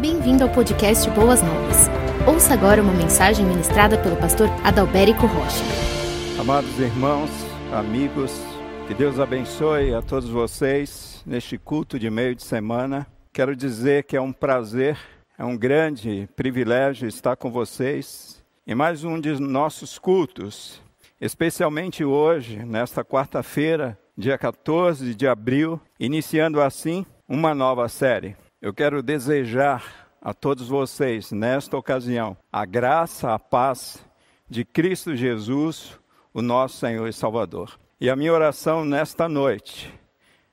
Bem-vindo ao podcast Boas Novas. Ouça agora uma mensagem ministrada pelo pastor Adalberico Rocha. Amados irmãos, amigos, que Deus abençoe a todos vocês neste culto de meio de semana. Quero dizer que é um prazer, é um grande privilégio estar com vocês em mais um de nossos cultos, especialmente hoje, nesta quarta-feira, dia 14 de abril, iniciando assim uma nova série. Eu quero desejar a todos vocês, nesta ocasião, a graça, a paz de Cristo Jesus, o nosso Senhor e Salvador. E a minha oração nesta noite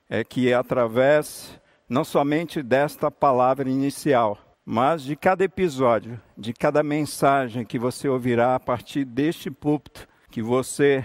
é que, através não somente desta palavra inicial, mas de cada episódio, de cada mensagem que você ouvirá a partir deste púlpito, que você,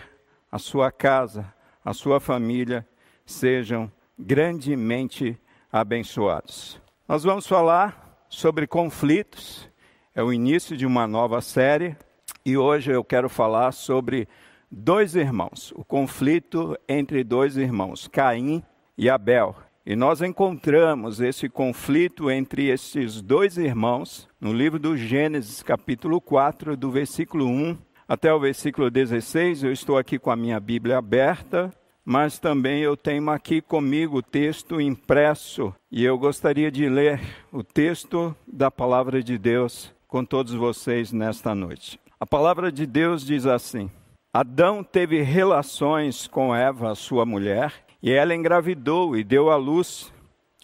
a sua casa, a sua família sejam grandemente abençoados. Nós vamos falar sobre conflitos, é o início de uma nova série e hoje eu quero falar sobre dois irmãos, o conflito entre dois irmãos, Caim e Abel. E nós encontramos esse conflito entre esses dois irmãos no livro do Gênesis, capítulo 4, do versículo 1 até o versículo 16. Eu estou aqui com a minha Bíblia aberta mas também eu tenho aqui comigo o texto impresso e eu gostaria de ler o texto da palavra de Deus com todos vocês nesta noite. A palavra de Deus diz assim: Adão teve relações com Eva, sua mulher, e ela engravidou e deu à luz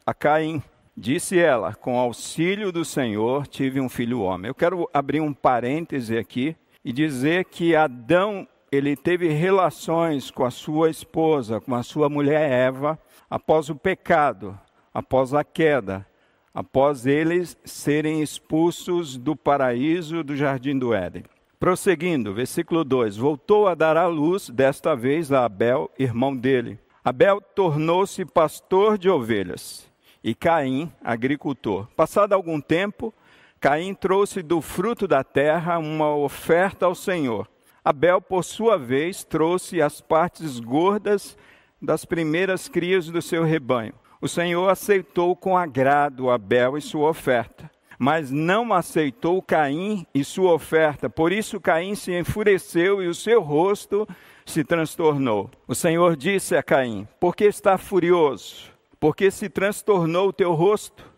a Caim. Disse ela: Com auxílio do Senhor tive um filho homem. Eu quero abrir um parêntese aqui e dizer que Adão ele teve relações com a sua esposa, com a sua mulher Eva, após o pecado, após a queda, após eles serem expulsos do paraíso do jardim do Éden. Prosseguindo, versículo 2: Voltou a dar à luz, desta vez a Abel, irmão dele. Abel tornou-se pastor de ovelhas e Caim, agricultor. Passado algum tempo, Caim trouxe do fruto da terra uma oferta ao Senhor. Abel, por sua vez, trouxe as partes gordas das primeiras crias do seu rebanho. O Senhor aceitou com agrado Abel e sua oferta, mas não aceitou Caim e sua oferta. Por isso Caim se enfureceu e o seu rosto se transtornou. O Senhor disse a Caim: Por que está furioso? Porque se transtornou o teu rosto?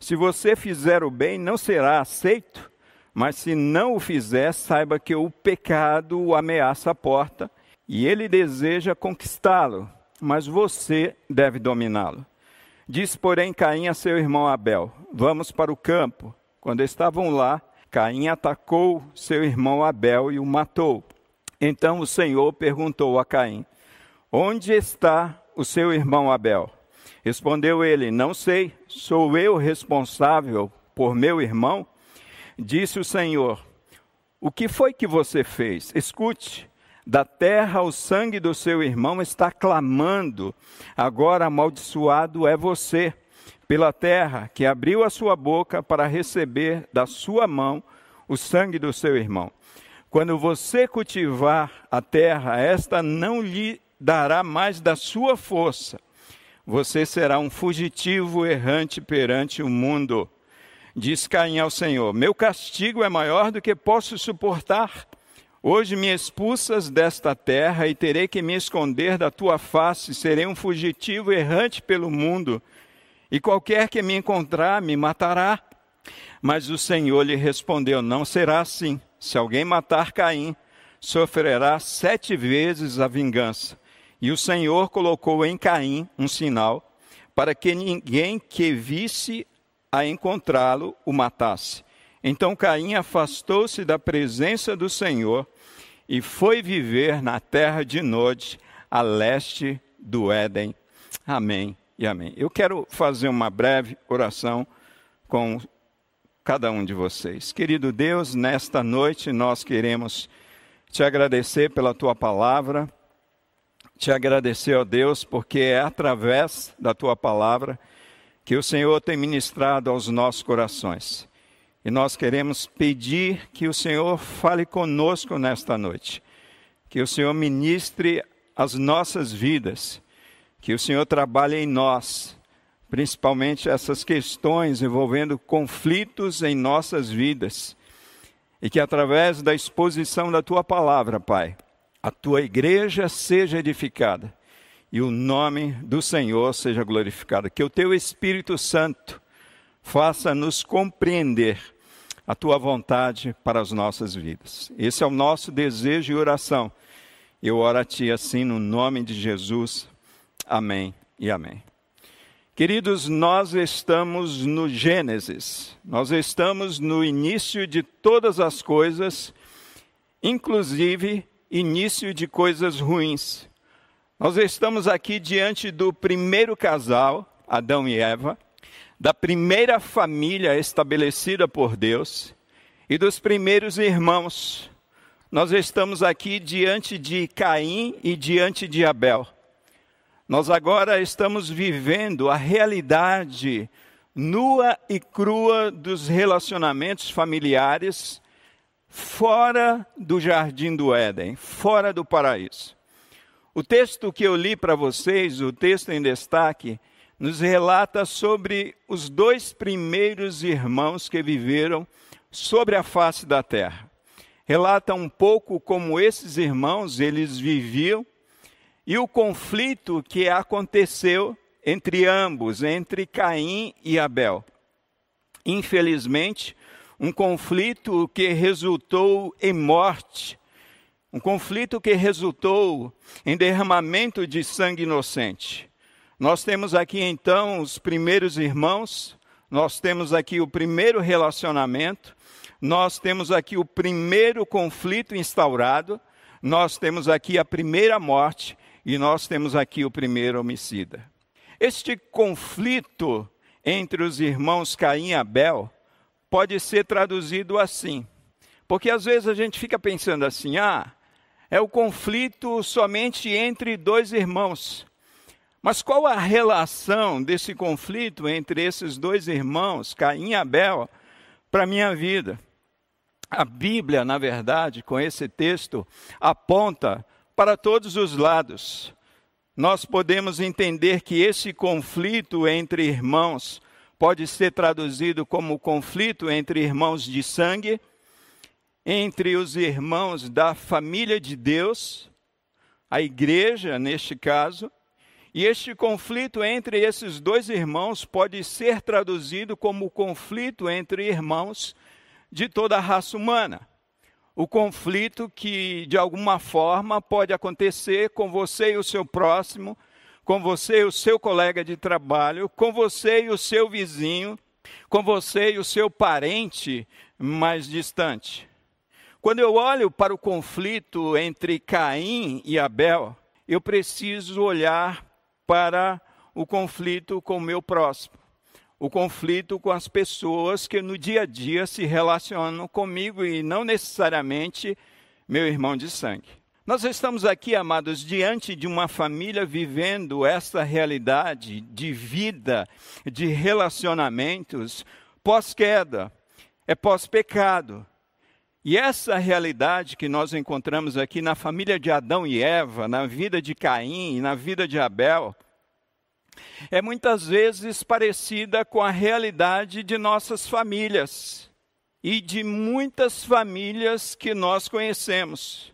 Se você fizer o bem, não será aceito? Mas se não o fizer, saiba que o pecado o ameaça a porta e ele deseja conquistá-lo, mas você deve dominá-lo. Disse, porém, Caim a seu irmão Abel: Vamos para o campo. Quando estavam lá, Caim atacou seu irmão Abel e o matou. Então o Senhor perguntou a Caim: Onde está o seu irmão Abel? Respondeu ele: Não sei, sou eu responsável por meu irmão? Disse o Senhor: O que foi que você fez? Escute. Da terra o sangue do seu irmão está clamando. Agora amaldiçoado é você pela terra que abriu a sua boca para receber da sua mão o sangue do seu irmão. Quando você cultivar a terra, esta não lhe dará mais da sua força. Você será um fugitivo errante perante o mundo. Diz Caim ao Senhor: Meu castigo é maior do que posso suportar. Hoje me expulsas desta terra e terei que me esconder da tua face, serei um fugitivo errante pelo mundo, e qualquer que me encontrar me matará. Mas o Senhor lhe respondeu: Não será assim. Se alguém matar Caim, sofrerá sete vezes a vingança. E o Senhor colocou em Caim um sinal, para que ninguém que visse a encontrá-lo, o matasse. Então Caim afastou-se da presença do Senhor e foi viver na terra de Nod, a leste do Éden. Amém e amém. Eu quero fazer uma breve oração com cada um de vocês. Querido Deus, nesta noite nós queremos te agradecer pela tua palavra, te agradecer, ó Deus, porque é através da tua palavra que o Senhor tem ministrado aos nossos corações. E nós queremos pedir que o Senhor fale conosco nesta noite, que o Senhor ministre as nossas vidas, que o Senhor trabalhe em nós, principalmente essas questões envolvendo conflitos em nossas vidas. E que através da exposição da tua palavra, Pai, a tua igreja seja edificada e o nome do Senhor seja glorificado. Que o teu Espírito Santo faça nos compreender a tua vontade para as nossas vidas. Esse é o nosso desejo e oração. Eu oro a ti assim no nome de Jesus. Amém e amém. Queridos, nós estamos no Gênesis, nós estamos no início de todas as coisas, inclusive início de coisas ruins. Nós estamos aqui diante do primeiro casal, Adão e Eva, da primeira família estabelecida por Deus e dos primeiros irmãos. Nós estamos aqui diante de Caim e diante de Abel. Nós agora estamos vivendo a realidade nua e crua dos relacionamentos familiares fora do jardim do Éden, fora do paraíso. O texto que eu li para vocês, o texto em destaque, nos relata sobre os dois primeiros irmãos que viveram sobre a face da terra. Relata um pouco como esses irmãos eles viviam e o conflito que aconteceu entre ambos, entre Caim e Abel. Infelizmente, um conflito que resultou em morte, um conflito que resultou em derramamento de sangue inocente. Nós temos aqui então os primeiros irmãos, nós temos aqui o primeiro relacionamento, nós temos aqui o primeiro conflito instaurado, nós temos aqui a primeira morte e nós temos aqui o primeiro homicida. Este conflito entre os irmãos Caim e Abel pode ser traduzido assim, porque às vezes a gente fica pensando assim: ah, é o conflito somente entre dois irmãos. Mas qual a relação desse conflito entre esses dois irmãos, Caim e Abel, para a minha vida? A Bíblia, na verdade, com esse texto, aponta para todos os lados. Nós podemos entender que esse conflito entre irmãos pode ser traduzido como conflito entre irmãos de sangue entre os irmãos da família de Deus, a igreja, neste caso, e este conflito entre esses dois irmãos pode ser traduzido como conflito entre irmãos de toda a raça humana. O conflito que, de alguma forma, pode acontecer com você e o seu próximo, com você e o seu colega de trabalho, com você e o seu vizinho, com você e o seu parente mais distante. Quando eu olho para o conflito entre Caim e Abel, eu preciso olhar para o conflito com o meu próximo, o conflito com as pessoas que no dia a dia se relacionam comigo e não necessariamente meu irmão de sangue. Nós estamos aqui, amados, diante de uma família vivendo essa realidade de vida, de relacionamentos pós-queda, é pós-pecado. E essa realidade que nós encontramos aqui na família de Adão e Eva, na vida de Caim, na vida de Abel, é muitas vezes parecida com a realidade de nossas famílias e de muitas famílias que nós conhecemos.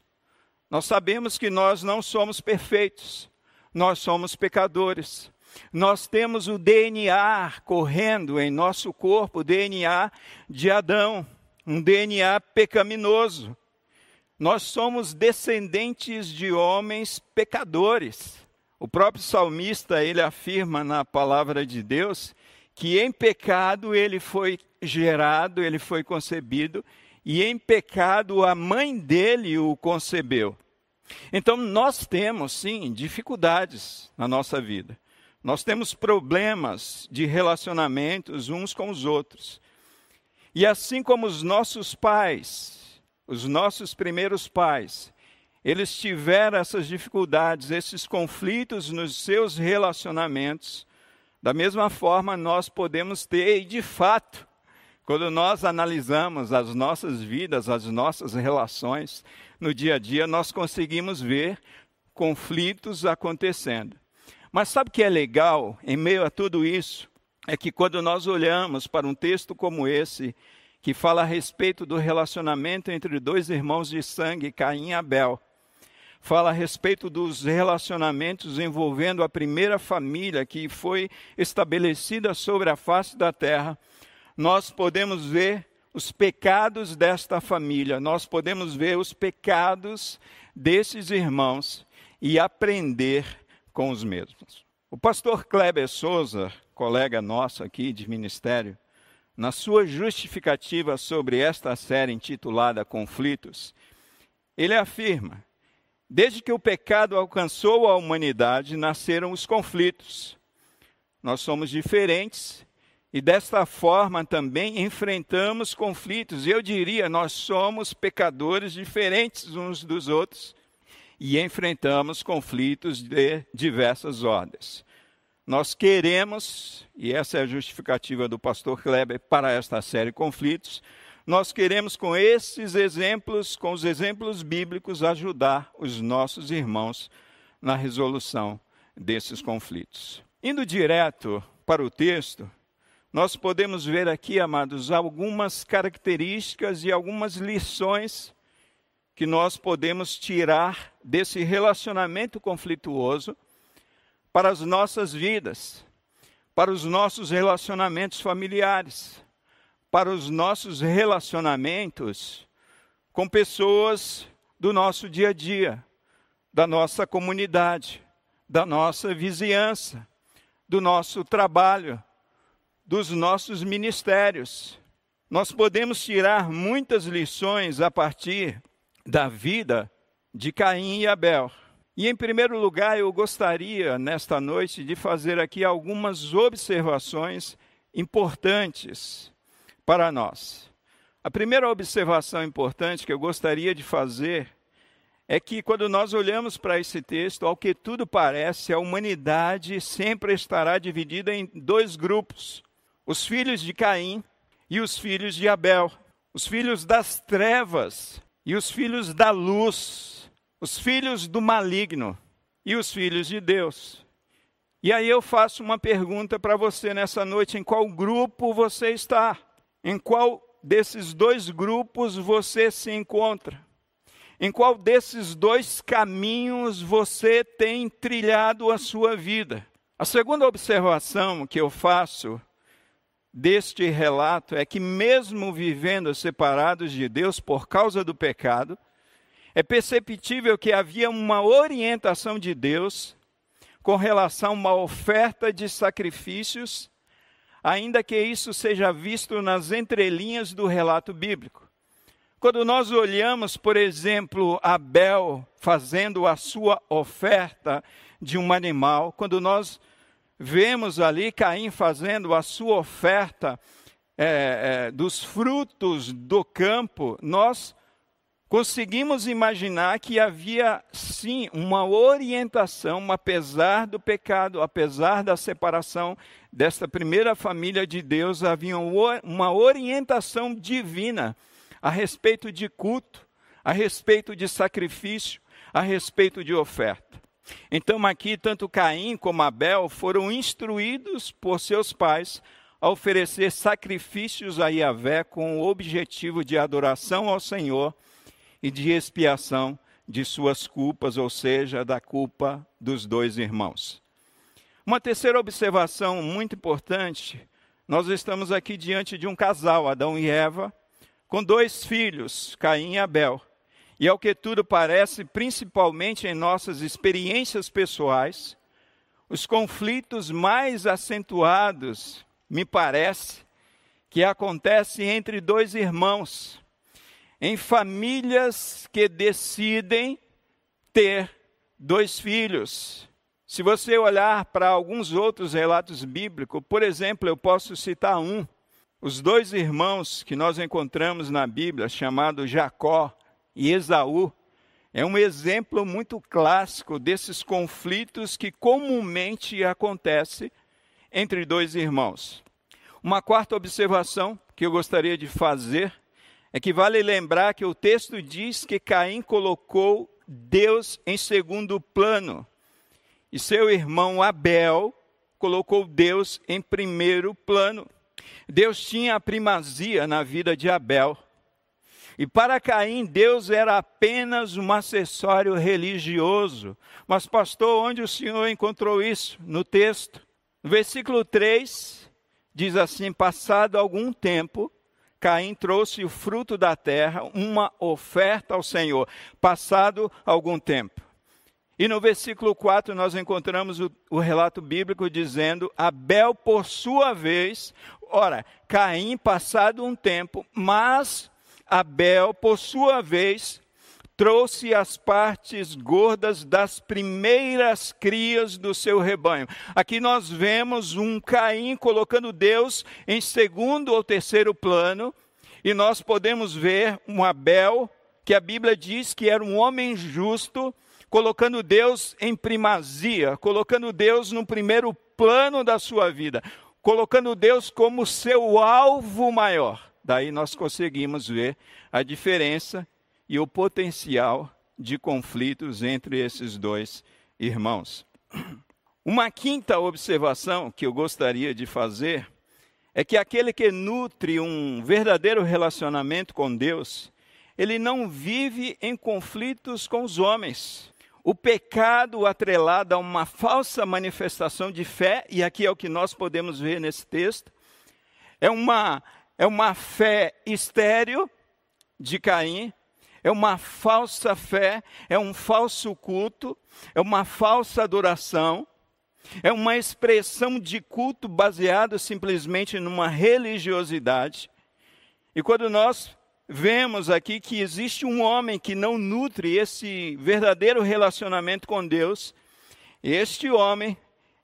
Nós sabemos que nós não somos perfeitos, nós somos pecadores. Nós temos o DNA correndo em nosso corpo, o DNA de Adão um DNA pecaminoso. Nós somos descendentes de homens pecadores. O próprio salmista, ele afirma na palavra de Deus que em pecado ele foi gerado, ele foi concebido, e em pecado a mãe dele o concebeu. Então nós temos sim dificuldades na nossa vida. Nós temos problemas de relacionamentos uns com os outros. E assim como os nossos pais, os nossos primeiros pais, eles tiveram essas dificuldades, esses conflitos nos seus relacionamentos, da mesma forma nós podemos ter, e de fato, quando nós analisamos as nossas vidas, as nossas relações no dia a dia, nós conseguimos ver conflitos acontecendo. Mas sabe o que é legal em meio a tudo isso? É que quando nós olhamos para um texto como esse, que fala a respeito do relacionamento entre dois irmãos de sangue, Caim e Abel, fala a respeito dos relacionamentos envolvendo a primeira família que foi estabelecida sobre a face da terra, nós podemos ver os pecados desta família, nós podemos ver os pecados desses irmãos e aprender com os mesmos. O pastor Kleber Souza, colega nosso aqui de ministério, na sua justificativa sobre esta série intitulada Conflitos, ele afirma: desde que o pecado alcançou a humanidade, nasceram os conflitos. Nós somos diferentes e desta forma também enfrentamos conflitos. Eu diria, nós somos pecadores diferentes uns dos outros e enfrentamos conflitos de diversas ordens. Nós queremos, e essa é a justificativa do pastor Kleber para esta série Conflitos, nós queremos com esses exemplos, com os exemplos bíblicos, ajudar os nossos irmãos na resolução desses conflitos. Indo direto para o texto, nós podemos ver aqui, amados, algumas características e algumas lições que nós podemos tirar desse relacionamento conflituoso para as nossas vidas, para os nossos relacionamentos familiares, para os nossos relacionamentos com pessoas do nosso dia a dia, da nossa comunidade, da nossa vizinhança, do nosso trabalho dos nossos ministérios. Nós podemos tirar muitas lições a partir da vida de Caim e Abel. E em primeiro lugar, eu gostaria nesta noite de fazer aqui algumas observações importantes para nós. A primeira observação importante que eu gostaria de fazer é que quando nós olhamos para esse texto, ao que tudo parece, a humanidade sempre estará dividida em dois grupos os filhos de Caim e os filhos de Abel, os filhos das trevas e os filhos da luz, os filhos do maligno e os filhos de Deus. E aí eu faço uma pergunta para você nessa noite: em qual grupo você está? Em qual desses dois grupos você se encontra? Em qual desses dois caminhos você tem trilhado a sua vida? A segunda observação que eu faço deste relato é que, mesmo vivendo separados de Deus por causa do pecado, é perceptível que havia uma orientação de Deus com relação a uma oferta de sacrifícios, ainda que isso seja visto nas entrelinhas do relato bíblico. Quando nós olhamos, por exemplo, Abel fazendo a sua oferta de um animal, quando nós vemos ali Caim fazendo a sua oferta é, é, dos frutos do campo, nós conseguimos imaginar que havia sim uma orientação, apesar do pecado, apesar da separação desta primeira família de Deus, havia uma orientação divina a respeito de culto, a respeito de sacrifício, a respeito de oferta. Então, aqui, tanto Caim como Abel foram instruídos por seus pais a oferecer sacrifícios a Yahvé com o objetivo de adoração ao Senhor e de expiação de suas culpas, ou seja, da culpa dos dois irmãos. Uma terceira observação muito importante: nós estamos aqui diante de um casal, Adão e Eva, com dois filhos, Caim e Abel. E ao que tudo parece, principalmente em nossas experiências pessoais, os conflitos mais acentuados, me parece, que acontecem entre dois irmãos, em famílias que decidem ter dois filhos. Se você olhar para alguns outros relatos bíblicos, por exemplo, eu posso citar um. Os dois irmãos que nós encontramos na Bíblia, chamado Jacó e Esaú é um exemplo muito clássico desses conflitos que comumente acontecem entre dois irmãos. Uma quarta observação que eu gostaria de fazer é que vale lembrar que o texto diz que Caim colocou Deus em segundo plano. E seu irmão Abel colocou Deus em primeiro plano. Deus tinha a primazia na vida de Abel. E para Caim, Deus era apenas um acessório religioso. Mas, pastor, onde o senhor encontrou isso? No texto. No versículo 3, diz assim: Passado algum tempo, Caim trouxe o fruto da terra, uma oferta ao Senhor. Passado algum tempo. E no versículo 4 nós encontramos o, o, relato bíblico dizendo: Abel, por sua vez, ora, Caim, passado um tempo, mas Abel, por sua vez, trouxe as partes gordas das primeiras crias do seu rebanho. Aqui nós vemos um Caim colocando Deus em segundo ou terceiro plano, e nós podemos ver um Abel, que a Bíblia diz que era um homem justo, colocando Deus em primazia, colocando Deus no primeiro plano da sua vida, colocando Deus como seu alvo maior. Daí nós conseguimos ver a diferença e o potencial de conflitos entre esses dois irmãos. Uma quinta observação que eu gostaria de fazer é que aquele que nutre um verdadeiro relacionamento com Deus, ele não vive em conflitos com os homens o pecado atrelado a uma falsa manifestação de fé, e aqui é o que nós podemos ver nesse texto, é uma, é uma fé estéril de Caim, é uma falsa fé, é um falso culto, é uma falsa adoração, é uma expressão de culto baseado simplesmente numa religiosidade. E quando nós vemos aqui que existe um homem que não nutre esse verdadeiro relacionamento com Deus. Este homem,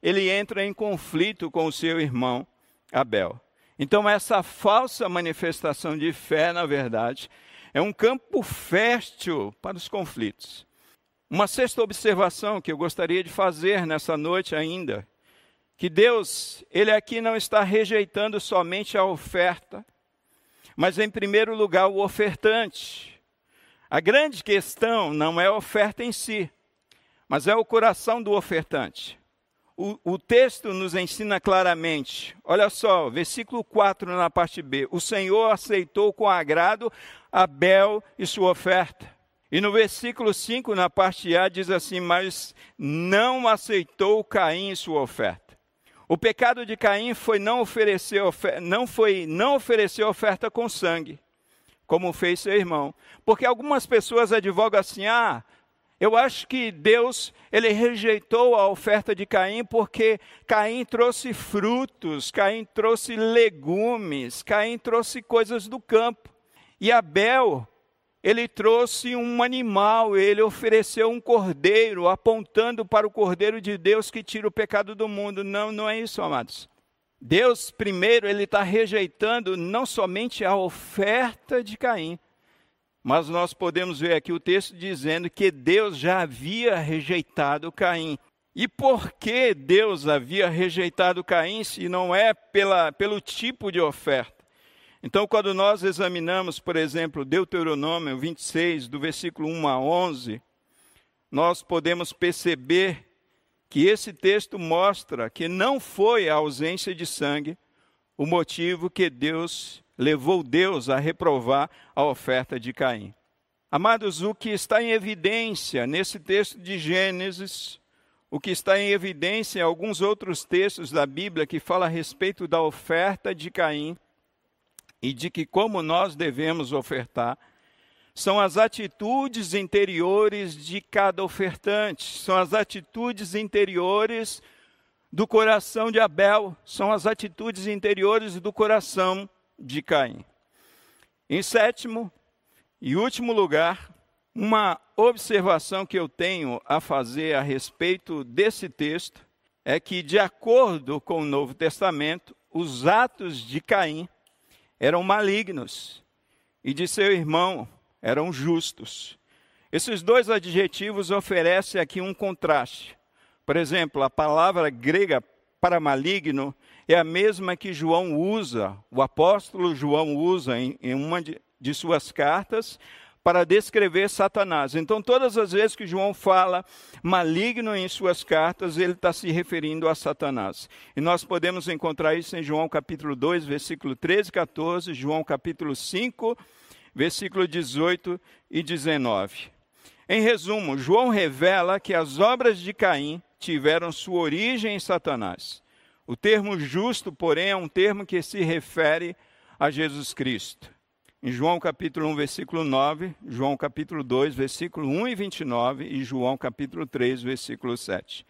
ele entra em conflito com o seu irmão Abel. Então, essa falsa manifestação de fé, na verdade, é um campo fértil para os conflitos. Uma sexta observação que eu gostaria de fazer nessa noite ainda, que Deus, ele aqui não está rejeitando somente a oferta, mas em primeiro lugar o ofertante. A grande questão não é a oferta em si, mas é o coração do ofertante. O, o, texto nos ensina claramente, olha só, versículo 4 na parte B: O Senhor aceitou com agrado Abel e sua oferta. E no versículo 5, na parte A, diz assim: Mas não aceitou Caim e sua oferta. O pecado de Caim foi não oferecer, não foi não oferecer oferta com sangue, como fez seu irmão. Porque algumas pessoas advogam assim: "Ah, eu acho que Deus, ele rejeitou a oferta de Caim porque Caim trouxe frutos, Caim trouxe legumes, Caim trouxe coisas do campo. E Abel, ele trouxe um animal, ele ofereceu um cordeiro, apontando para o cordeiro de Deus que tira o pecado do mundo. Não, não é isso, amados. Deus, primeiro, ele está rejeitando não somente a oferta de Caim, mas nós podemos ver aqui o texto dizendo que Deus já havia rejeitado Caim. E por que Deus havia rejeitado Caim se não é pela, pelo tipo de oferta? Então, quando nós examinamos, por exemplo, Deuteronômio 26, do versículo 1 a 11, nós podemos perceber que esse texto mostra que não foi a ausência de sangue o motivo que Deus levou Deus a reprovar a oferta de Caim. Amados, o que está em evidência nesse texto de Gênesis, o que está em evidência em alguns outros textos da Bíblia que fala a respeito da oferta de Caim, e de que como nós devemos ofertar são as atitudes interiores de cada ofertante, são as atitudes interiores do coração de Abel, são as atitudes interiores do coração de Caim. Em sétimo e último lugar, uma observação que eu tenho a fazer a respeito desse texto é que, de acordo com o Novo Testamento, os atos de Caim eram malignos e de seu irmão eram justos. Esses dois adjetivos oferecem aqui um contraste. Por exemplo, a palavra grega para maligno é a mesma que João usa, o apóstolo João usa em, em uma de, de suas cartas, para descrever Satanás. Então, todas as vezes que João fala maligno em suas cartas, ele está se referindo a Satanás. E nós podemos encontrar isso em João capítulo 2, versículo 13 e 14, João capítulo 5, versículo 18 e 19. Em resumo, João revela que as obras de Caim tiveram sua origem em Satanás. O termo justo, porém, é um termo que se refere a Jesus Cristo em João capítulo 1, versículo 9, João capítulo 2, versículo 1 e 29 e João capítulo 3, versículo 7.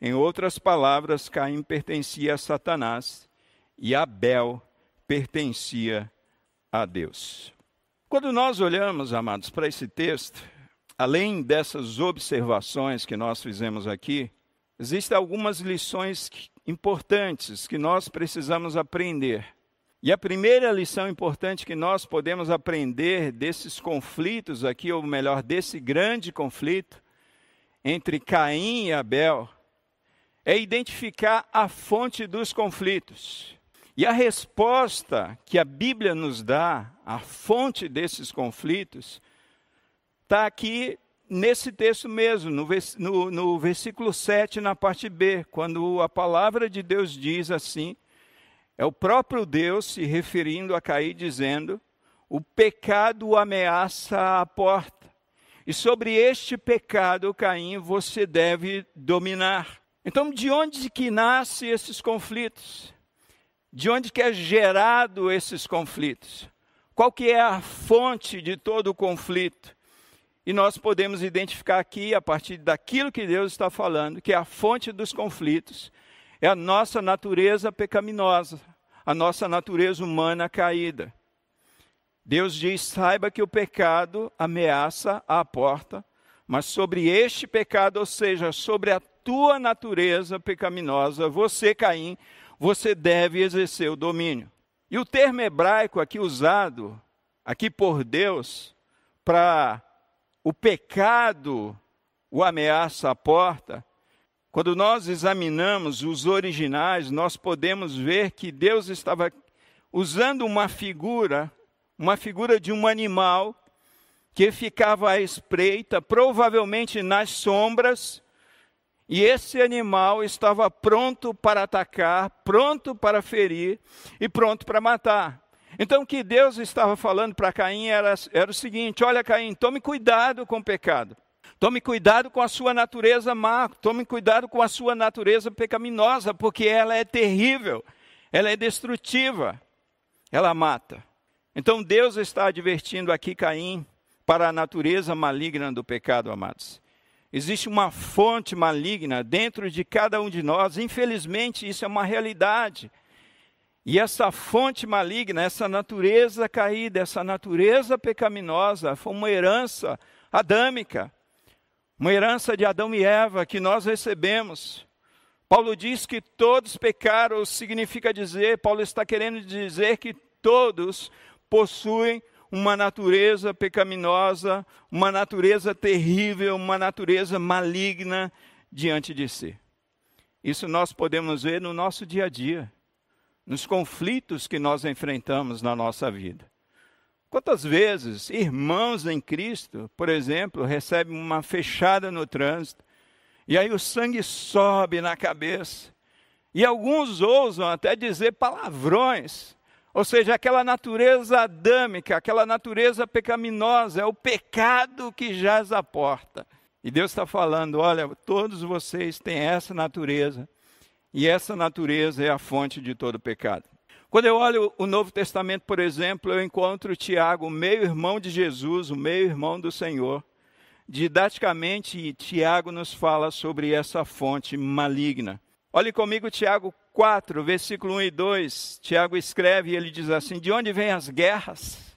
Em outras palavras, Caim pertencia a Satanás e Abel pertencia a Deus. Quando nós olhamos, amados, para esse texto, além dessas observações que nós fizemos aqui, existem algumas lições importantes que nós precisamos aprender e a primeira lição importante que nós podemos aprender desses conflitos aqui, ou melhor, desse grande conflito entre Caim e Abel, é identificar a fonte dos conflitos. E a resposta que a Bíblia nos dá, a fonte desses conflitos, está aqui nesse texto mesmo, no, no, no versículo 7, na parte B, quando a palavra de Deus diz assim é o próprio Deus se referindo a Caim, dizendo: o pecado ameaça a porta. E sobre este pecado, Caim, você deve dominar. Então, de onde que nascem esses conflitos? De onde que é gerado esses conflitos? Qual que é a fonte de todo o conflito? E nós podemos identificar aqui, a partir daquilo que Deus está falando, que a fonte dos conflitos é a nossa natureza pecaminosa, a nossa natureza humana caída. Deus diz: saiba que o pecado ameaça a porta, mas sobre este pecado, ou seja, sobre a tua natureza pecaminosa, você, Caim, você deve exercer o domínio. E o termo hebraico aqui usado, aqui por Deus, para o pecado o ameaça a porta, quando nós examinamos os originais, nós podemos ver que Deus estava usando uma figura, uma figura de um animal que ficava à espreita, provavelmente nas sombras, e esse animal estava pronto para atacar, pronto para ferir e pronto para matar. Então, o que Deus estava falando para Caim era, era o seguinte: olha, Caim, tome cuidado com o pecado. Tome cuidado com a sua natureza má, tome cuidado com a sua natureza pecaminosa, porque ela é terrível, ela é destrutiva, ela mata. Então Deus está advertindo aqui Caim para a natureza maligna do pecado, amados. Existe uma fonte maligna dentro de cada um de nós, infelizmente isso é uma realidade. E essa fonte maligna, essa natureza caída, essa natureza pecaminosa, foi uma herança adâmica uma herança de Adão e Eva que nós recebemos. Paulo diz que todos pecaram, significa dizer, Paulo está querendo dizer que todos possuem uma natureza pecaminosa, uma natureza terrível, uma natureza maligna diante de si. Isso nós podemos ver no nosso dia a dia, nos conflitos que nós enfrentamos na nossa vida. Quantas vezes irmãos em Cristo, por exemplo, recebem uma fechada no trânsito, e aí o sangue sobe na cabeça, e alguns ousam até dizer palavrões, ou seja, aquela natureza adâmica, aquela natureza pecaminosa, é o pecado que jaz à porta. E Deus está falando: olha, todos vocês têm essa natureza, e essa natureza é a fonte de todo pecado. Quando eu olho o Novo Testamento, por exemplo, eu encontro Tiago, meio-irmão de Jesus, o meio-irmão do Senhor. Didaticamente, Tiago nos fala sobre essa fonte maligna. Olhe comigo Tiago 4, versículo 1 e 2. Tiago escreve e ele diz assim: De onde vêm as guerras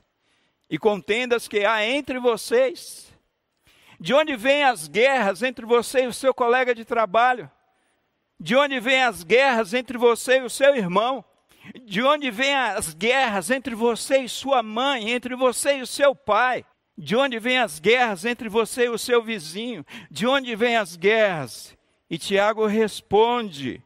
e contendas que há entre vocês? De onde vêm as guerras entre você e o seu colega de trabalho? De onde vêm as guerras entre você e o seu irmão? De onde vêm as guerras entre você e sua mãe, entre você e o seu pai? De onde vêm as guerras entre você e o seu vizinho? De onde vêm as guerras? E Tiago responde.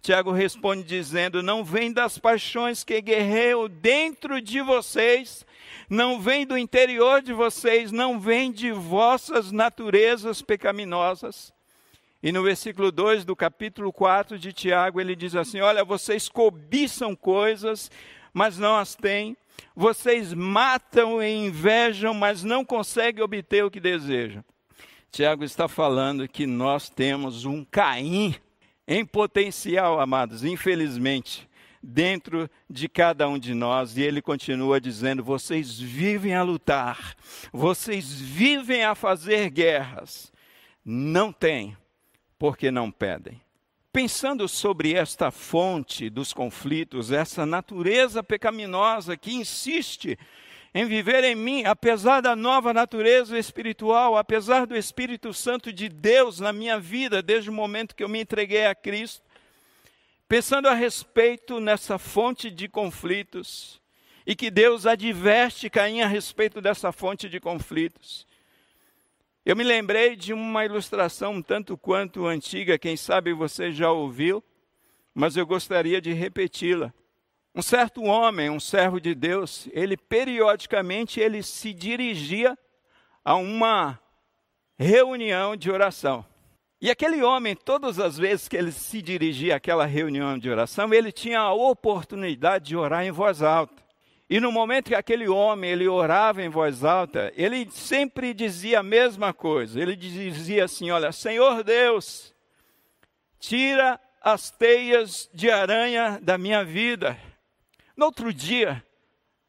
Tiago responde dizendo: Não vem das paixões que guerreiam dentro de vocês, não vem do interior de vocês, não vem de vossas naturezas pecaminosas. E no versículo 2 do capítulo 4 de Tiago, ele diz assim: Olha, vocês cobiçam coisas, mas não as têm. Vocês matam e invejam, mas não conseguem obter o que desejam. Tiago está falando que nós temos um Caim em potencial, amados, infelizmente, dentro de cada um de nós. E ele continua dizendo: vocês vivem a lutar, vocês vivem a fazer guerras. Não têm, porque não pedem. Pensando sobre esta fonte dos conflitos, essa natureza pecaminosa que insiste em viver em mim, apesar da nova natureza espiritual, apesar do Espírito Santo de Deus na minha vida, desde o momento que eu me entreguei a Cristo, pensando a respeito nessa fonte de conflitos, e que Deus adverte Caim a respeito dessa fonte de conflitos. Eu me lembrei de uma ilustração um tanto quanto antiga, quem sabe você já ouviu, mas eu gostaria de repeti-la. Um certo homem, um servo de Deus, ele periodicamente ele se dirigia a uma reunião de oração. E aquele homem, todas as vezes que ele se dirigia àquela reunião de oração, ele tinha a oportunidade de orar em voz alta. E no momento que aquele homem ele orava em voz alta, ele sempre dizia a mesma coisa. Ele dizia assim: "Olha, Senhor Deus, tira as teias de aranha da minha vida. No outro dia,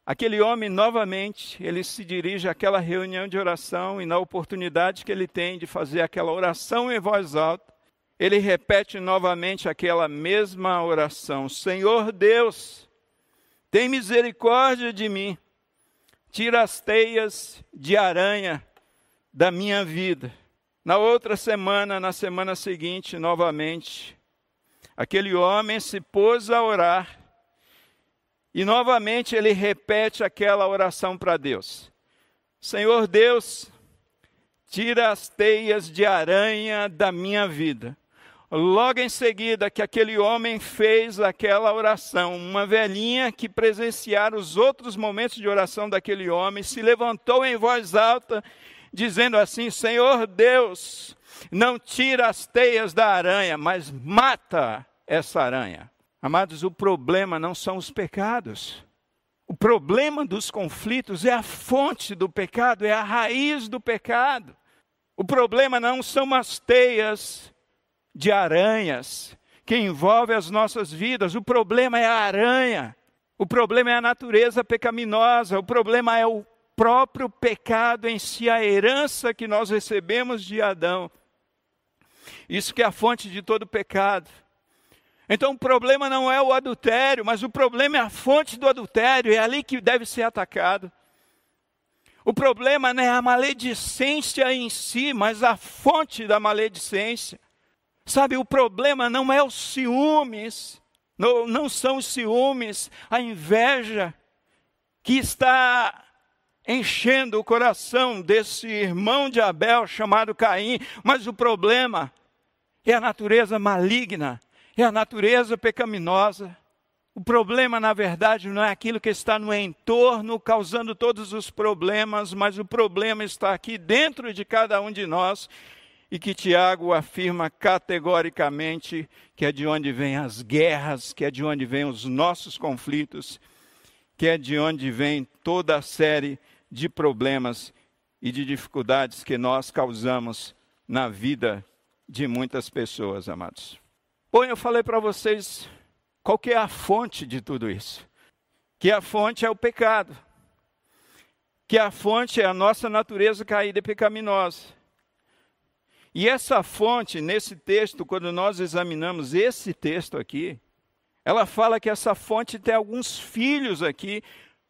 aquele homem novamente, ele se dirige àquela reunião de oração e na oportunidade que ele tem de fazer aquela oração em voz alta, ele repete novamente aquela mesma oração: Senhor Deus, tem misericórdia de mim. Tira as teias de aranha da minha vida. Na outra semana, na semana seguinte, novamente, aquele homem se pôs a orar e novamente ele repete aquela oração para Deus: Senhor Deus, tira as teias de aranha da minha vida. Logo em seguida que aquele homem fez aquela oração, uma velhinha que presenciara os outros momentos de oração daquele homem, se levantou em voz alta, dizendo assim: Senhor Deus, não tira as teias da aranha, mas mata essa aranha. Amados, o problema não são os pecados. O problema dos conflitos é a fonte do pecado, é a raiz do pecado. O problema não são as teias de aranhas que envolvem as nossas vidas. O problema é a aranha. O problema é a natureza pecaminosa. O problema é o próprio pecado em si, a herança que nós recebemos de Adão. Isso que é a fonte de todo pecado. Então o problema não é o adultério, mas o problema é a fonte do adultério, é ali que deve ser atacado. O problema não é a maledicência em si, mas a fonte da maledicência. Sabe, o problema não é os ciúmes, não, não são os ciúmes, a inveja que está enchendo o coração desse irmão de Abel chamado Caim, mas o problema é a natureza maligna é a natureza pecaminosa. O problema, na verdade, não é aquilo que está no entorno causando todos os problemas, mas o problema está aqui dentro de cada um de nós e que Tiago afirma categoricamente que é de onde vêm as guerras, que é de onde vêm os nossos conflitos, que é de onde vem toda a série de problemas e de dificuldades que nós causamos na vida de muitas pessoas, amados. Bom, eu falei para vocês qual que é a fonte de tudo isso. Que a fonte é o pecado. Que a fonte é a nossa natureza caída e pecaminosa. E essa fonte, nesse texto, quando nós examinamos esse texto aqui, ela fala que essa fonte tem alguns filhos aqui,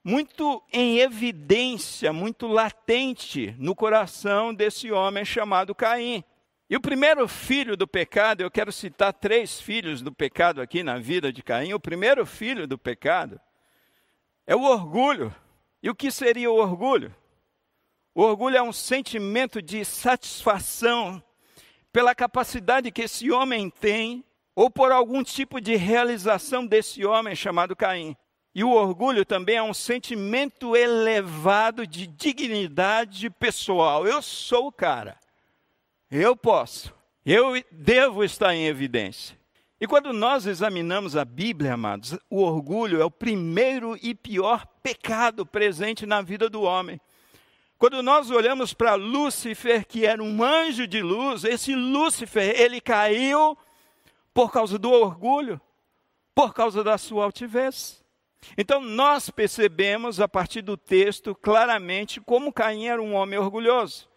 muito em evidência, muito latente no coração desse homem chamado Caim. E o primeiro filho do pecado, eu quero citar três filhos do pecado aqui na vida de Caim. O primeiro filho do pecado é o orgulho. E o que seria o orgulho? O orgulho é um sentimento de satisfação pela capacidade que esse homem tem ou por algum tipo de realização desse homem chamado Caim. E o orgulho também é um sentimento elevado de dignidade pessoal. Eu sou o cara. Eu posso. Eu devo estar em evidência. E quando nós examinamos a Bíblia, amados, o orgulho é o primeiro e pior pecado presente na vida do homem. Quando nós olhamos para Lúcifer, que era um anjo de luz, esse Lúcifer, ele caiu por causa do orgulho, por causa da sua altivez. Então nós percebemos a partir do texto claramente como Caim era um homem orgulhoso.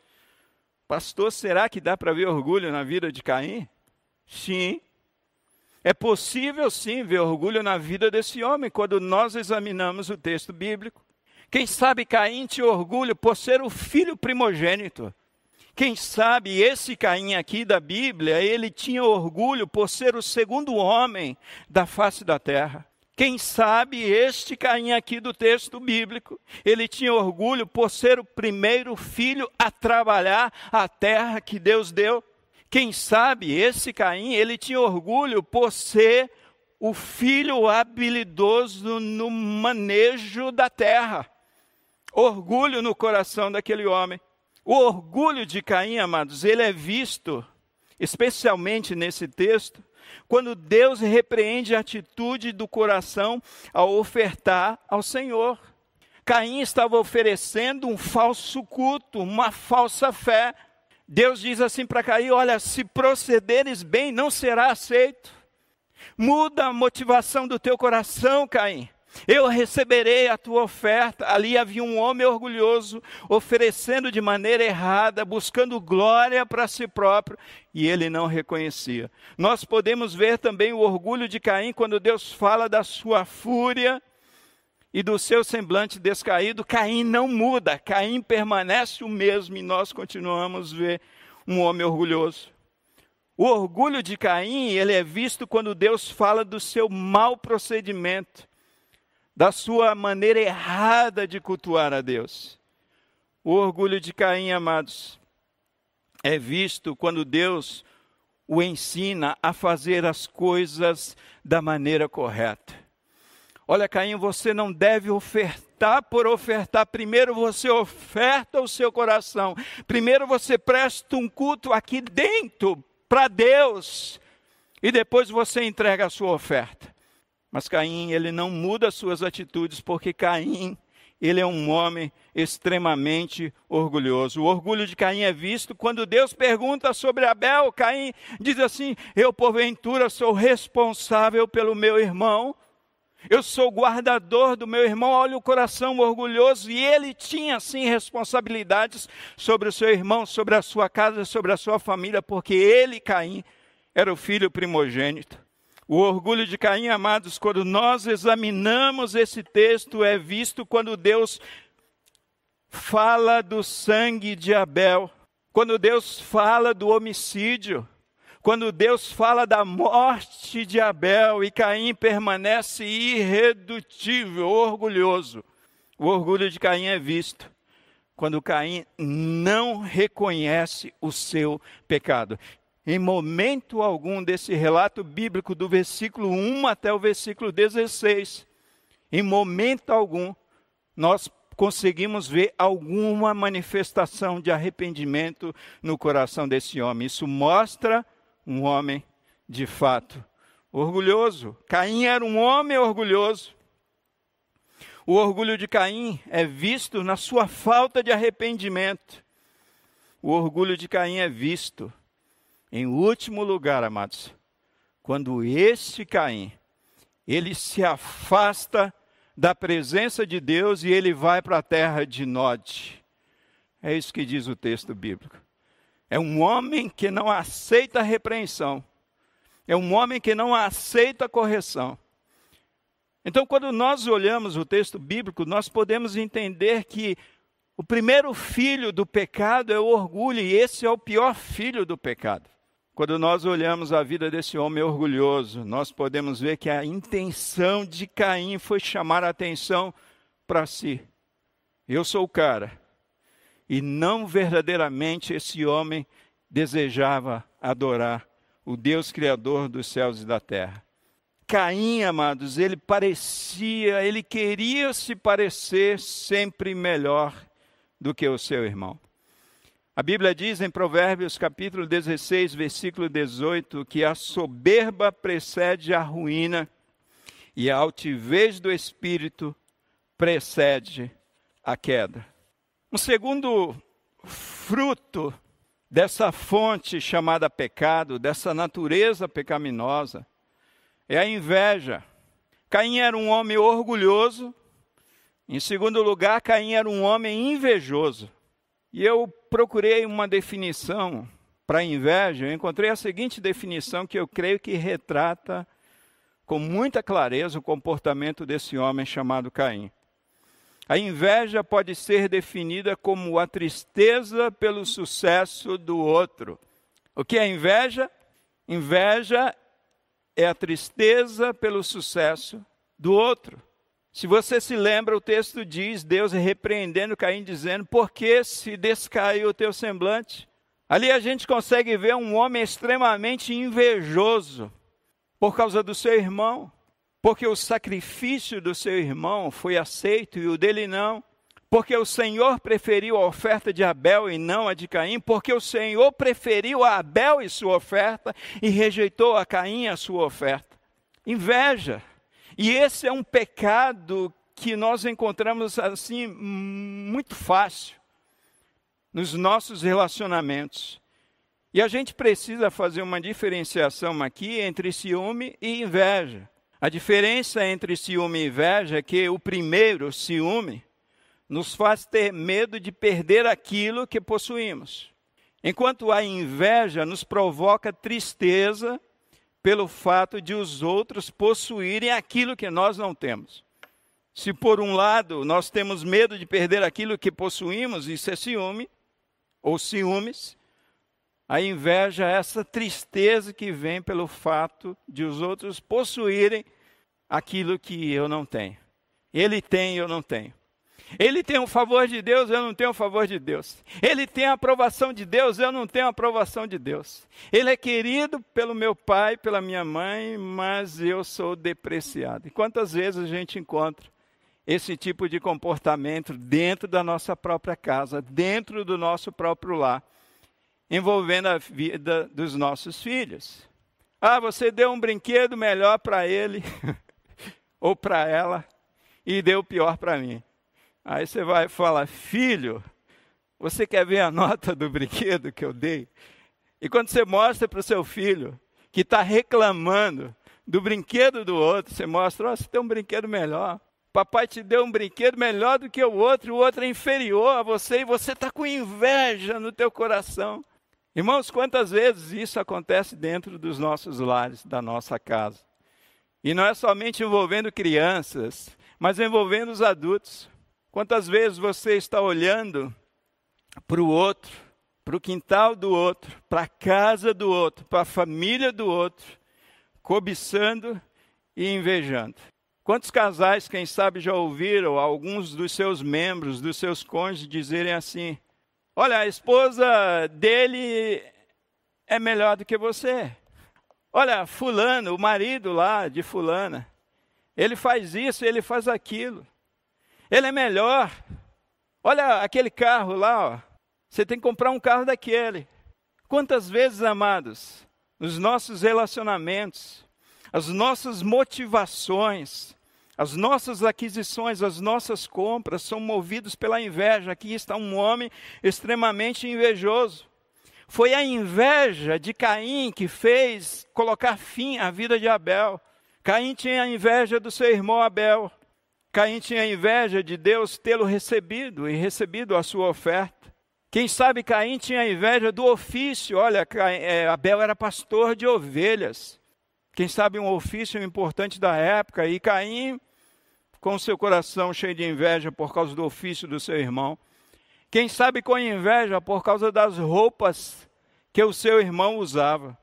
Pastor, será que dá para ver orgulho na vida de Caim? Sim. É possível sim ver orgulho na vida desse homem quando nós examinamos o texto bíblico. Quem sabe Caim tinha orgulho por ser o filho primogênito. Quem sabe esse Caim aqui da Bíblia, ele tinha orgulho por ser o segundo homem da face da terra. Quem sabe este Caim aqui do texto bíblico, ele tinha orgulho por ser o primeiro filho a trabalhar a terra que Deus deu. Quem sabe esse Caim, ele tinha orgulho por ser o filho habilidoso no manejo da terra orgulho no coração daquele homem. O orgulho de Caim, amados, ele é visto, especialmente nesse texto, quando Deus repreende a atitude do coração ao ofertar ao Senhor. Caim estava oferecendo um falso culto, uma falsa fé. Deus diz assim para Caim: Olha, se procederes bem, não será aceito. Muda a motivação do teu coração, Caim. Eu receberei a tua oferta. Ali havia um homem orgulhoso, oferecendo de maneira errada, buscando glória para si próprio, e ele não reconhecia. Nós podemos ver também o orgulho de Caim quando Deus fala da sua fúria e do seu semblante descaído. Caim não muda, Caim permanece o mesmo e nós continuamos a ver um homem orgulhoso. O orgulho de Caim, ele é visto quando Deus fala do seu mau procedimento da sua maneira errada de cultuar a Deus. O orgulho de Caim, amados, é visto quando Deus o ensina a fazer as coisas da maneira correta. Olha, Caim, você não deve ofertar por ofertar. Primeiro você oferta o seu coração. Primeiro você presta um culto aqui dentro para Deus. E depois você entrega a sua oferta. Mas Caim, ele não muda suas atitudes, porque Caim, ele é um homem extremamente orgulhoso. O orgulho de Caim é visto quando Deus pergunta sobre Abel. Caim diz assim: Eu, porventura, sou responsável pelo meu irmão. Eu sou guardador do meu irmão. Olha o coração orgulhoso. E ele tinha, sim, responsabilidades sobre o seu irmão, sobre a sua casa, sobre a sua família, porque ele, Caim, era o filho primogênito. O orgulho de Caim, amados, quando nós examinamos esse texto, é visto quando Deus fala do sangue de Abel, quando Deus fala do homicídio, quando Deus fala da morte de Abel e Caim permanece irredutível, orgulhoso. O orgulho de Caim é visto quando Caim não reconhece o seu pecado. Em momento algum desse relato bíblico, do versículo 1 até o versículo 16, em momento algum, nós conseguimos ver alguma manifestação de arrependimento no coração desse homem. Isso mostra um homem de fato orgulhoso. Caim era um homem orgulhoso. O orgulho de Caim é visto na sua falta de arrependimento. O orgulho de Caim é visto em último lugar, amados, quando este Caim, ele se afasta da presença de Deus e ele vai para a terra de Nod. É isso que diz o texto bíblico. É um homem que não aceita a repreensão. É um homem que não aceita a correção. Então, quando nós olhamos o texto bíblico, nós podemos entender que o primeiro filho do pecado é o orgulho, e esse é o pior filho do pecado. Quando nós olhamos a vida desse homem orgulhoso, nós podemos ver que a intenção de Caim foi chamar a atenção para si. Eu sou o cara. E não verdadeiramente esse homem desejava adorar o Deus Criador dos céus e da terra. Caim, amados, ele parecia, ele queria se parecer sempre melhor do que o seu irmão. A Bíblia diz em Provérbios capítulo 16, versículo 18, que a soberba precede a ruína e a altivez do espírito precede a queda. Um segundo fruto dessa fonte chamada pecado, dessa natureza pecaminosa, é a inveja. Caim era um homem orgulhoso. Em segundo lugar, Caim era um homem invejoso. E eu procurei uma definição para inveja, eu encontrei a seguinte definição que eu creio que retrata com muita clareza o comportamento desse homem chamado Caim. A inveja pode ser definida como a tristeza pelo sucesso do outro. O que é inveja? Inveja é a tristeza pelo sucesso do outro. Se você se lembra, o texto diz: Deus repreendendo Caim, dizendo: Por que se descaiu o teu semblante? Ali a gente consegue ver um homem extremamente invejoso por causa do seu irmão, porque o sacrifício do seu irmão foi aceito e o dele não. Porque o Senhor preferiu a oferta de Abel e não a de Caim, porque o Senhor preferiu a Abel e sua oferta e rejeitou a Caim a sua oferta. Inveja. E esse é um pecado que nós encontramos assim muito fácil nos nossos relacionamentos. E a gente precisa fazer uma diferenciação aqui entre ciúme e inveja. A diferença entre ciúme e inveja é que o primeiro, ciúme, nos faz ter medo de perder aquilo que possuímos. Enquanto a inveja nos provoca tristeza pelo fato de os outros possuírem aquilo que nós não temos. Se por um lado nós temos medo de perder aquilo que possuímos, isso é ciúme, ou ciúmes, a inveja é essa tristeza que vem pelo fato de os outros possuírem aquilo que eu não tenho. Ele tem eu não tenho. Ele tem o favor de Deus, eu não tenho o favor de Deus. Ele tem a aprovação de Deus, eu não tenho a aprovação de Deus. Ele é querido pelo meu pai, pela minha mãe, mas eu sou depreciado. E quantas vezes a gente encontra esse tipo de comportamento dentro da nossa própria casa, dentro do nosso próprio lar, envolvendo a vida dos nossos filhos? Ah, você deu um brinquedo melhor para ele ou para ela e deu pior para mim. Aí você vai falar, filho, você quer ver a nota do brinquedo que eu dei? E quando você mostra para o seu filho que está reclamando do brinquedo do outro, você mostra, oh, você tem um brinquedo melhor. Papai te deu um brinquedo melhor do que o outro, o outro é inferior a você e você está com inveja no teu coração. Irmãos, quantas vezes isso acontece dentro dos nossos lares, da nossa casa? E não é somente envolvendo crianças, mas envolvendo os adultos. Quantas vezes você está olhando para o outro, para o quintal do outro, para a casa do outro, para a família do outro, cobiçando e invejando? Quantos casais, quem sabe, já ouviram alguns dos seus membros, dos seus cônjuges, dizerem assim: Olha, a esposa dele é melhor do que você. Olha, Fulano, o marido lá de Fulana, ele faz isso, ele faz aquilo. Ele é melhor. Olha aquele carro lá, ó. Você tem que comprar um carro daquele. Quantas vezes, amados, nos nossos relacionamentos, as nossas motivações, as nossas aquisições, as nossas compras são movidos pela inveja. Aqui está um homem extremamente invejoso. Foi a inveja de Caim que fez colocar fim à vida de Abel. Caim tinha a inveja do seu irmão Abel. Caim tinha inveja de Deus tê-lo recebido e recebido a sua oferta. Quem sabe Caim tinha inveja do ofício. Olha, é, Abel era pastor de ovelhas. Quem sabe um ofício importante da época. E Caim, com seu coração cheio de inveja por causa do ofício do seu irmão. Quem sabe com inveja por causa das roupas que o seu irmão usava.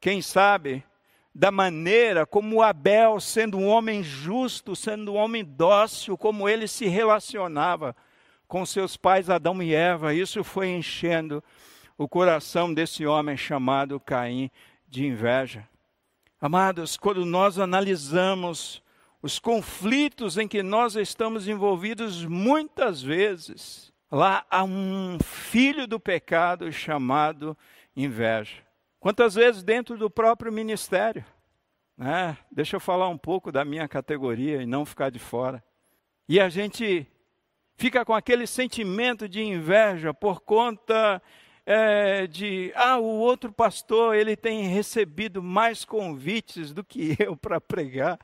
Quem sabe da maneira como Abel, sendo um homem justo, sendo um homem dócil, como ele se relacionava com seus pais Adão e Eva. Isso foi enchendo o coração desse homem chamado Caim de inveja. Amados, quando nós analisamos os conflitos em que nós estamos envolvidos muitas vezes, lá há um filho do pecado chamado inveja. Quantas vezes dentro do próprio ministério? Né? Deixa eu falar um pouco da minha categoria e não ficar de fora. E a gente fica com aquele sentimento de inveja por conta é, de, ah, o outro pastor, ele tem recebido mais convites do que eu para pregar.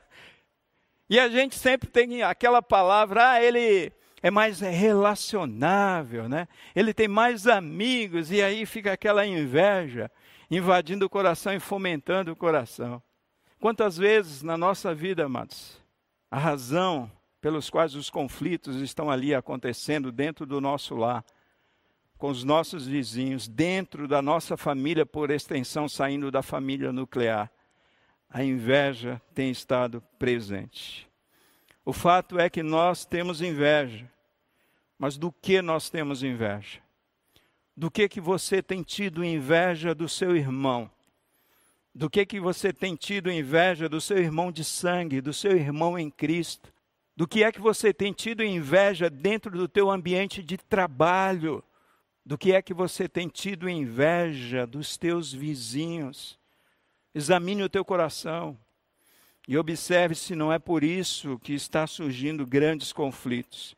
E a gente sempre tem aquela palavra, ah, ele é mais relacionável, né? Ele tem mais amigos, e aí fica aquela inveja invadindo o coração e fomentando o coração. Quantas vezes na nossa vida, amados, a razão pelos quais os conflitos estão ali acontecendo dentro do nosso lar, com os nossos vizinhos, dentro da nossa família, por extensão, saindo da família nuclear. A inveja tem estado presente. O fato é que nós temos inveja. Mas do que nós temos inveja? Do que que você tem tido inveja do seu irmão? Do que que você tem tido inveja do seu irmão de sangue, do seu irmão em Cristo? Do que é que você tem tido inveja dentro do teu ambiente de trabalho? do que é que você tem tido inveja dos teus vizinhos. Examine o teu coração e observe se não é por isso que está surgindo grandes conflitos.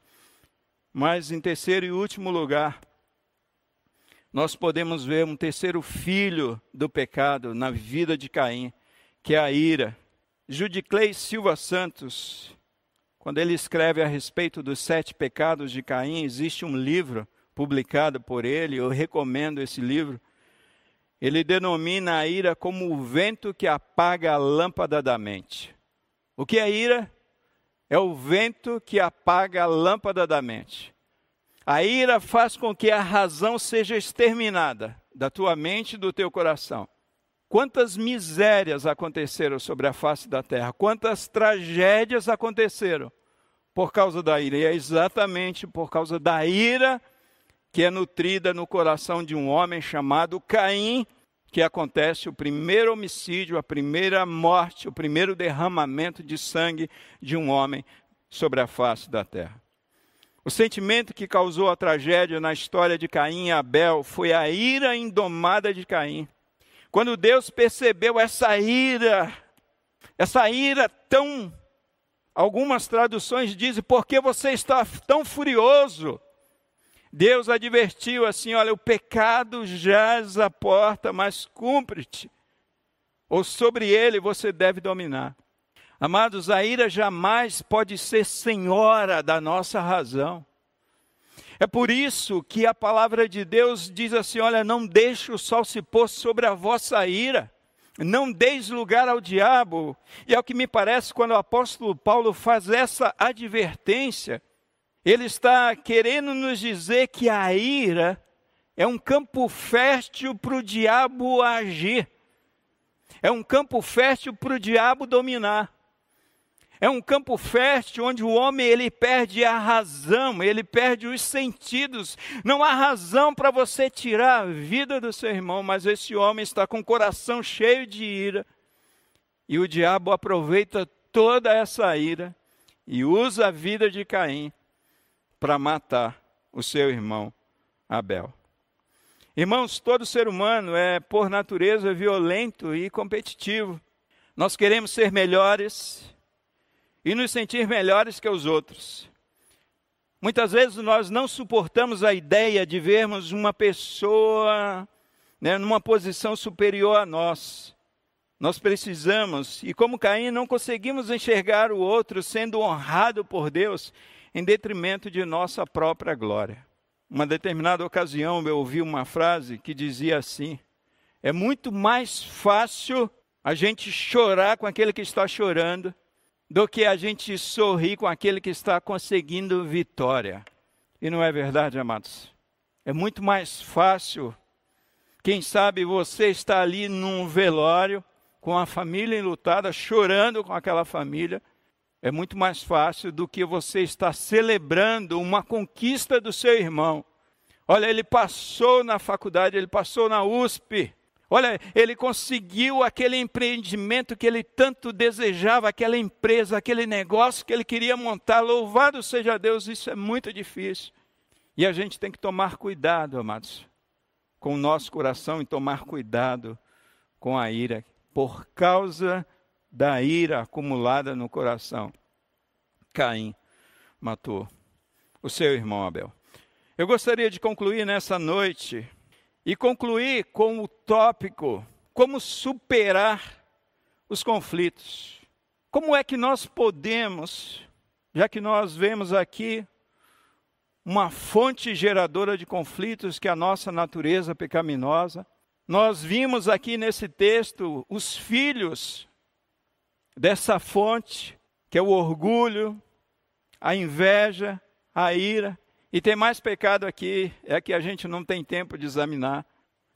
Mas, em terceiro e último lugar, nós podemos ver um terceiro filho do pecado na vida de Caim, que é a ira. Judiclei Silva Santos, quando ele escreve a respeito dos sete pecados de Caim, existe um livro publicada por ele, eu recomendo esse livro. Ele denomina a ira como o vento que apaga a lâmpada da mente. O que é ira? É o vento que apaga a lâmpada da mente. A ira faz com que a razão seja exterminada da tua mente e do teu coração. Quantas misérias aconteceram sobre a face da terra, quantas tragédias aconteceram por causa da ira. E é exatamente por causa da ira que é nutrida no coração de um homem chamado Caim, que acontece o primeiro homicídio, a primeira morte, o primeiro derramamento de sangue de um homem sobre a face da terra. O sentimento que causou a tragédia na história de Caim e Abel foi a ira indomada de Caim. Quando Deus percebeu essa ira, essa ira tão. Algumas traduções dizem, por que você está tão furioso? Deus advertiu assim: olha, o pecado jaz à porta, mas cumpre-te, ou sobre ele você deve dominar. Amados, a ira jamais pode ser senhora da nossa razão. É por isso que a palavra de Deus diz assim: olha, não deixe o sol se pôr sobre a vossa ira, não deis lugar ao diabo. E é o que me parece quando o apóstolo Paulo faz essa advertência ele está querendo nos dizer que a ira é um campo fértil para o diabo agir. É um campo fértil para o diabo dominar. É um campo fértil onde o homem ele perde a razão, ele perde os sentidos. Não há razão para você tirar a vida do seu irmão, mas esse homem está com o coração cheio de ira. E o diabo aproveita toda essa ira e usa a vida de Caim para matar o seu irmão Abel. Irmãos, todo ser humano é, por natureza, violento e competitivo. Nós queremos ser melhores e nos sentir melhores que os outros. Muitas vezes nós não suportamos a ideia de vermos uma pessoa né, numa posição superior a nós. Nós precisamos, e como Caim, não conseguimos enxergar o outro sendo honrado por Deus em detrimento de nossa própria glória. Uma determinada ocasião eu ouvi uma frase que dizia assim: é muito mais fácil a gente chorar com aquele que está chorando do que a gente sorrir com aquele que está conseguindo vitória. E não é verdade, amados? É muito mais fácil. Quem sabe você está ali num velório com a família enlutada, chorando com aquela família, é muito mais fácil do que você estar celebrando uma conquista do seu irmão. Olha, ele passou na faculdade, ele passou na USP. Olha, ele conseguiu aquele empreendimento que ele tanto desejava, aquela empresa, aquele negócio que ele queria montar. Louvado seja Deus, isso é muito difícil. E a gente tem que tomar cuidado, amados, com o nosso coração e tomar cuidado com a ira, por causa da ira acumulada no coração. Caim matou o seu irmão Abel. Eu gostaria de concluir nessa noite e concluir com o tópico como superar os conflitos. Como é que nós podemos, já que nós vemos aqui uma fonte geradora de conflitos que é a nossa natureza pecaminosa, nós vimos aqui nesse texto os filhos dessa fonte, que é o orgulho, a inveja, a ira, e tem mais pecado aqui, é que a gente não tem tempo de examinar.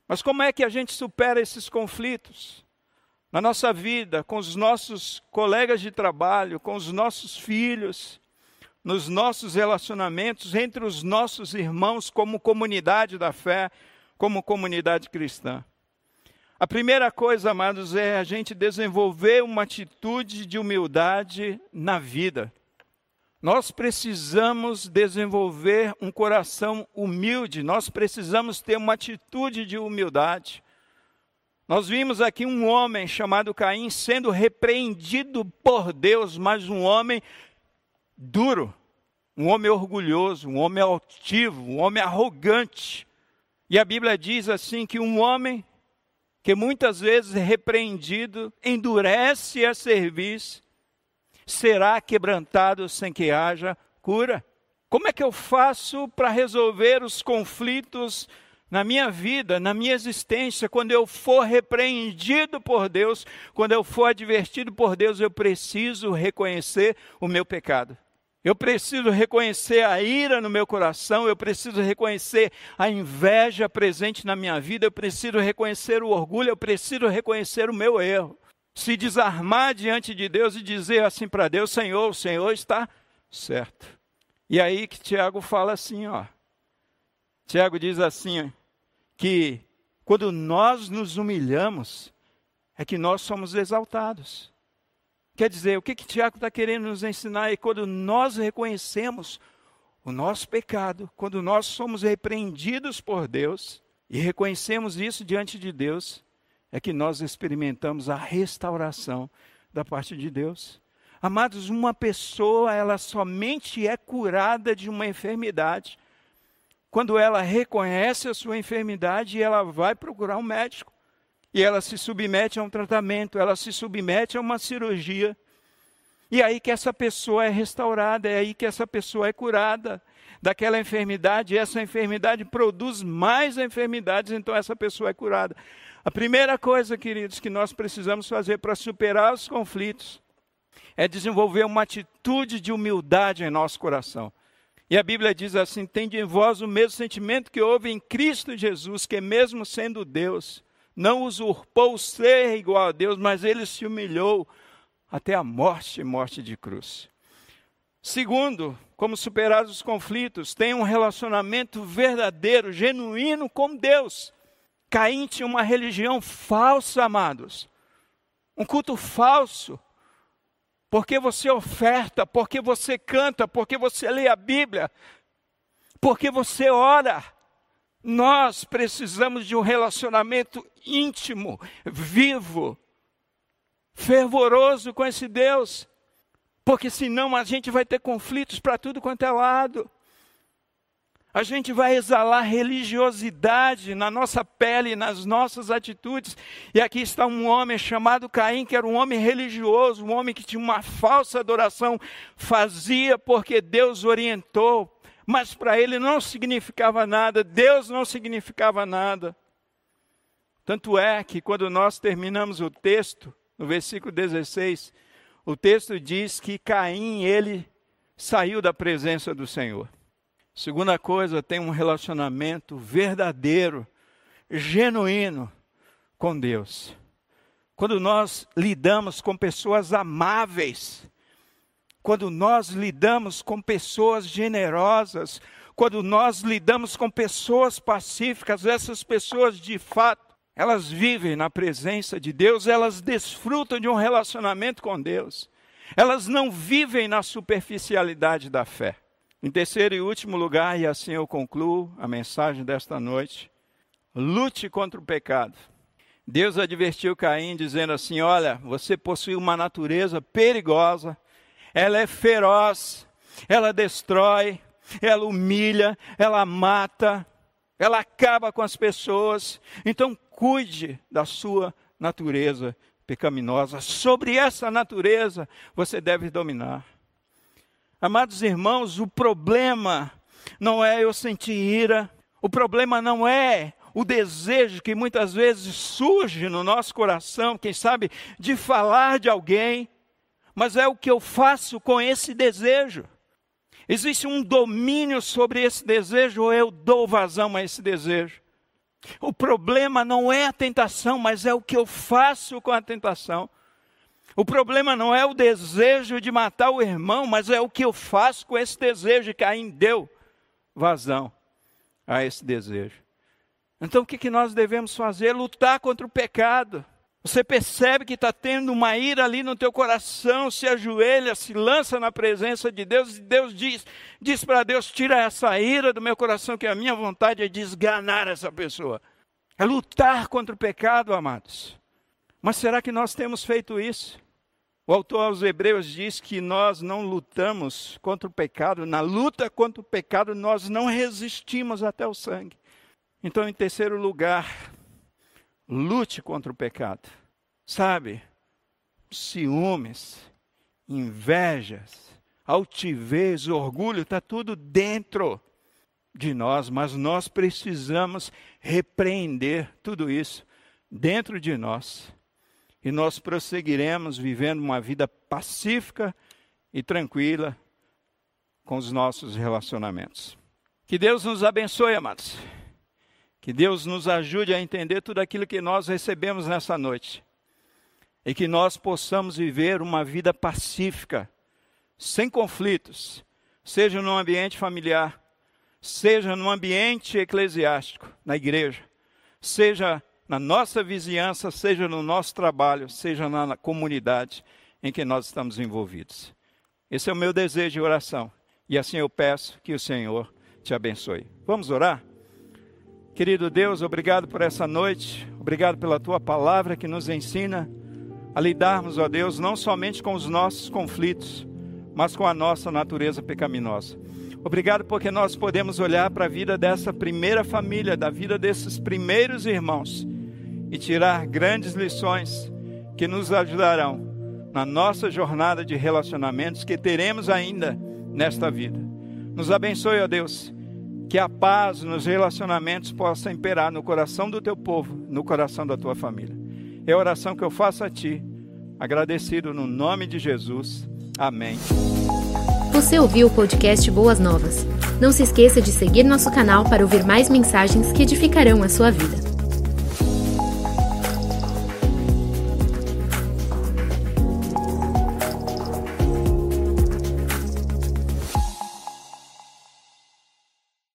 Mas como é que a gente supera esses conflitos? Na nossa vida, com os nossos colegas de trabalho, com os nossos filhos, nos nossos relacionamentos, entre os nossos irmãos, como comunidade da fé, como comunidade cristã. A primeira coisa, amados, é a gente desenvolver uma atitude de humildade na vida. Nós precisamos desenvolver um coração humilde, nós precisamos ter uma atitude de humildade. Nós vimos aqui um homem chamado Caim sendo repreendido por Deus, mas um homem duro, um homem orgulhoso, um homem altivo, um homem arrogante. E a Bíblia diz assim que um homem que muitas vezes é repreendido endurece a serviço será quebrantado sem que haja cura. Como é que eu faço para resolver os conflitos na minha vida, na minha existência, quando eu for repreendido por Deus, quando eu for advertido por Deus, eu preciso reconhecer o meu pecado. Eu preciso reconhecer a ira no meu coração, eu preciso reconhecer a inveja presente na minha vida, eu preciso reconhecer o orgulho, eu preciso reconhecer o meu erro se desarmar diante de Deus e dizer assim para Deus: Senhor, o Senhor está certo. E aí que Tiago fala assim, ó. Tiago diz assim, que quando nós nos humilhamos, é que nós somos exaltados. Quer dizer, o que, que Tiago está querendo nos ensinar é quando nós reconhecemos o nosso pecado, quando nós somos repreendidos por Deus e reconhecemos isso diante de Deus, é que nós experimentamos a restauração da parte de Deus. Amados, uma pessoa, ela somente é curada de uma enfermidade quando ela reconhece a sua enfermidade e ela vai procurar um médico. E ela se submete a um tratamento, ela se submete a uma cirurgia. E é aí que essa pessoa é restaurada, é aí que essa pessoa é curada daquela enfermidade, e essa enfermidade produz mais enfermidades, então essa pessoa é curada. A primeira coisa, queridos, que nós precisamos fazer para superar os conflitos é desenvolver uma atitude de humildade em nosso coração. E a Bíblia diz assim: Tende em vós o mesmo sentimento que houve em Cristo Jesus, que mesmo sendo Deus, não usurpou ser igual a Deus, mas ele se humilhou até a morte morte de cruz. Segundo, como superar os conflitos, tem um relacionamento verdadeiro, genuíno com Deus. Caim tinha uma religião falsa, amados. Um culto falso. Porque você oferta, porque você canta, porque você lê a Bíblia, porque você ora. Nós precisamos de um relacionamento íntimo, vivo, fervoroso com esse Deus. Porque senão a gente vai ter conflitos para tudo quanto é lado. A gente vai exalar religiosidade na nossa pele, nas nossas atitudes. E aqui está um homem chamado Caim, que era um homem religioso, um homem que tinha uma falsa adoração, fazia porque Deus orientou, mas para ele não significava nada, Deus não significava nada. Tanto é que quando nós terminamos o texto, no versículo 16, o texto diz que Caim, ele saiu da presença do Senhor. Segunda coisa, tem um relacionamento verdadeiro, genuíno com Deus. Quando nós lidamos com pessoas amáveis, quando nós lidamos com pessoas generosas, quando nós lidamos com pessoas pacíficas, essas pessoas de fato, elas vivem na presença de Deus, elas desfrutam de um relacionamento com Deus. Elas não vivem na superficialidade da fé. Em terceiro e último lugar, e assim eu concluo a mensagem desta noite, lute contra o pecado. Deus advertiu Caim dizendo assim: Olha, você possui uma natureza perigosa, ela é feroz, ela destrói, ela humilha, ela mata, ela acaba com as pessoas. Então, cuide da sua natureza pecaminosa. Sobre essa natureza você deve dominar. Amados irmãos, o problema não é eu sentir ira, o problema não é o desejo que muitas vezes surge no nosso coração, quem sabe, de falar de alguém, mas é o que eu faço com esse desejo. Existe um domínio sobre esse desejo ou eu dou vazão a esse desejo? O problema não é a tentação, mas é o que eu faço com a tentação. O problema não é o desejo de matar o irmão, mas é o que eu faço com esse desejo. E Caim deu vazão a esse desejo. Então o que, que nós devemos fazer? Lutar contra o pecado. Você percebe que está tendo uma ira ali no teu coração, se ajoelha, se lança na presença de Deus, e Deus diz, diz para Deus: tira essa ira do meu coração, que a minha vontade é desganar essa pessoa. É lutar contra o pecado, amados. Mas será que nós temos feito isso? O autor aos Hebreus diz que nós não lutamos contra o pecado, na luta contra o pecado nós não resistimos até o sangue. Então, em terceiro lugar, Lute contra o pecado. Sabe? Ciúmes, invejas, altivez, orgulho, está tudo dentro de nós, mas nós precisamos repreender tudo isso dentro de nós. E nós prosseguiremos vivendo uma vida pacífica e tranquila com os nossos relacionamentos. Que Deus nos abençoe, amados. Que Deus nos ajude a entender tudo aquilo que nós recebemos nessa noite. E que nós possamos viver uma vida pacífica, sem conflitos, seja no ambiente familiar, seja no ambiente eclesiástico, na igreja, seja na nossa vizinhança, seja no nosso trabalho, seja na comunidade em que nós estamos envolvidos. Esse é o meu desejo e oração. E assim eu peço que o Senhor te abençoe. Vamos orar? Querido Deus, obrigado por essa noite, obrigado pela tua palavra que nos ensina a lidarmos, ó Deus, não somente com os nossos conflitos, mas com a nossa natureza pecaminosa. Obrigado porque nós podemos olhar para a vida dessa primeira família, da vida desses primeiros irmãos e tirar grandes lições que nos ajudarão na nossa jornada de relacionamentos que teremos ainda nesta vida. Nos abençoe, ó Deus que a paz nos relacionamentos possa imperar no coração do teu povo, no coração da tua família. É a oração que eu faço a ti, agradecido no nome de Jesus. Amém. Você ouviu o podcast Boas Novas? Não se esqueça de seguir nosso canal para ouvir mais mensagens que edificarão a sua vida.